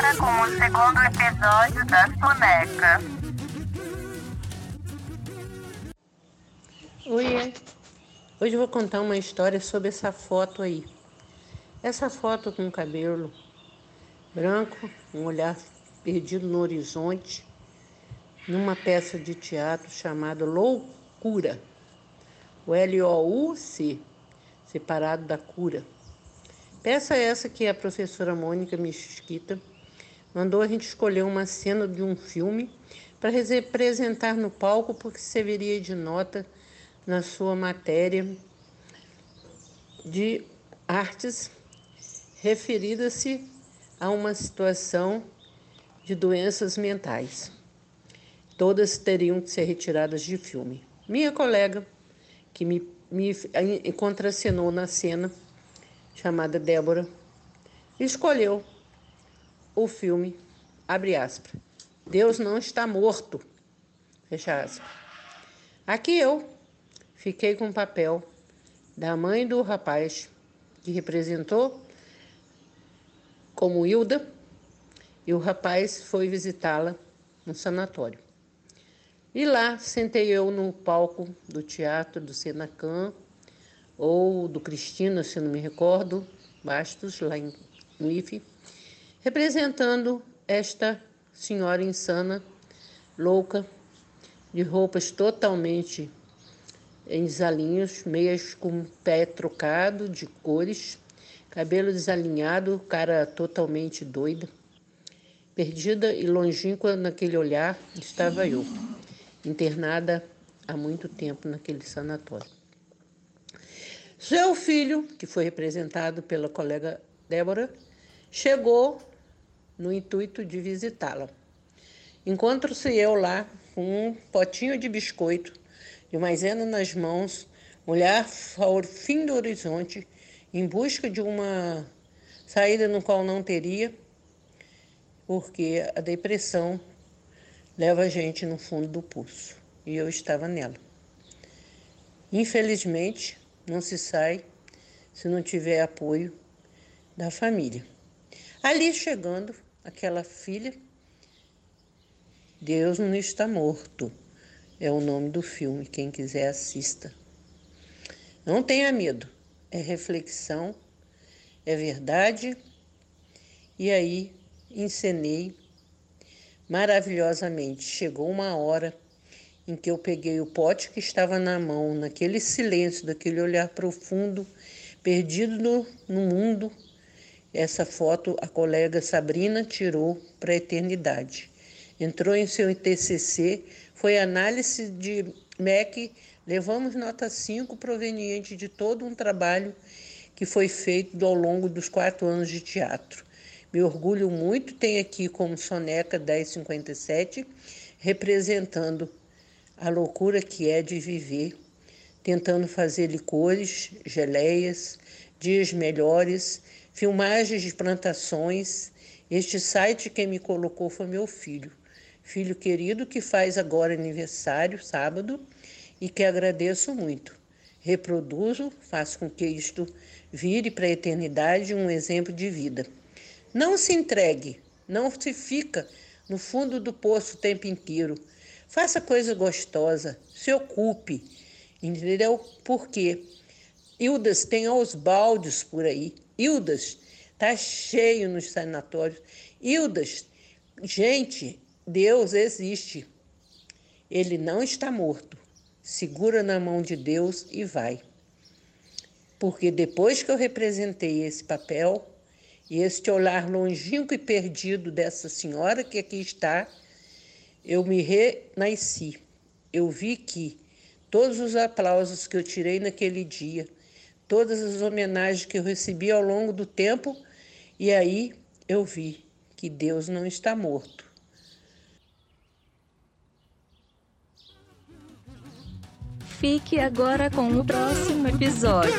agora com o segundo episódio da Soneca. Oi, hoje vou contar uma história sobre essa foto aí. Essa foto com cabelo branco, um olhar perdido no horizonte, numa peça de teatro chamada Loucura. O L-O-U-C, separado da cura. Peça essa que a professora Mônica Mesquita mandou a gente escolher uma cena de um filme para representar no palco porque serviria de nota na sua matéria de artes referida-se a uma situação de doenças mentais. Todas teriam que ser retiradas de filme. Minha colega, que me, me contracenou na cena, chamada Débora, escolheu o filme, abre aspas, Deus não está morto, fecha aspas. Aqui eu fiquei com o papel da mãe do rapaz que representou como Hilda, e o rapaz foi visitá-la no sanatório. E lá sentei eu no palco do teatro do Senacan, ou do Cristina, se não me recordo, Bastos, lá em, IFE, representando esta senhora insana, louca, de roupas totalmente em desalinhos, meias com pé trocado de cores, cabelo desalinhado, cara totalmente doida. Perdida e longínqua naquele olhar estava eu, internada há muito tempo naquele sanatório. Seu filho, que foi representado pela colega Débora, chegou no intuito de visitá-la. Encontro-se eu lá com um potinho de biscoito, de maisena nas mãos, olhar ao fim do horizonte, em busca de uma saída no qual não teria, porque a depressão leva a gente no fundo do poço. E eu estava nela. Infelizmente, não se sai se não tiver apoio da família. Ali chegando, aquela filha, Deus não está morto. É o nome do filme, quem quiser assista. Não tenha medo, é reflexão, é verdade. E aí encenei maravilhosamente. Chegou uma hora em que eu peguei o pote que estava na mão, naquele silêncio, daquele olhar profundo, perdido no, no mundo. Essa foto a colega Sabrina tirou para a eternidade. Entrou em seu TCC, foi análise de MEC, levamos nota 5 proveniente de todo um trabalho que foi feito ao longo dos quatro anos de teatro. Me orgulho muito, tenho aqui como soneca 1057, representando a loucura que é de viver, tentando fazer licores, geleias, dias melhores, filmagens de plantações. Este site quem me colocou foi meu filho, filho querido que faz agora aniversário, sábado, e que agradeço muito. Reproduzo, faço com que isto vire para a eternidade um exemplo de vida. Não se entregue, não se fica no fundo do poço o tempo inteiro. Faça coisa gostosa, se ocupe, entendeu? Porque Ildas tem aos baldes por aí. Ildas tá cheio nos sanatórios. Ildas, gente, Deus existe. Ele não está morto. Segura na mão de Deus e vai. Porque depois que eu representei esse papel e este olhar longínquo e perdido dessa senhora que aqui está, eu me renasci. Eu vi que todos os aplausos que eu tirei naquele dia, todas as homenagens que eu recebi ao longo do tempo, e aí eu vi que Deus não está morto. Fique agora com o próximo episódio.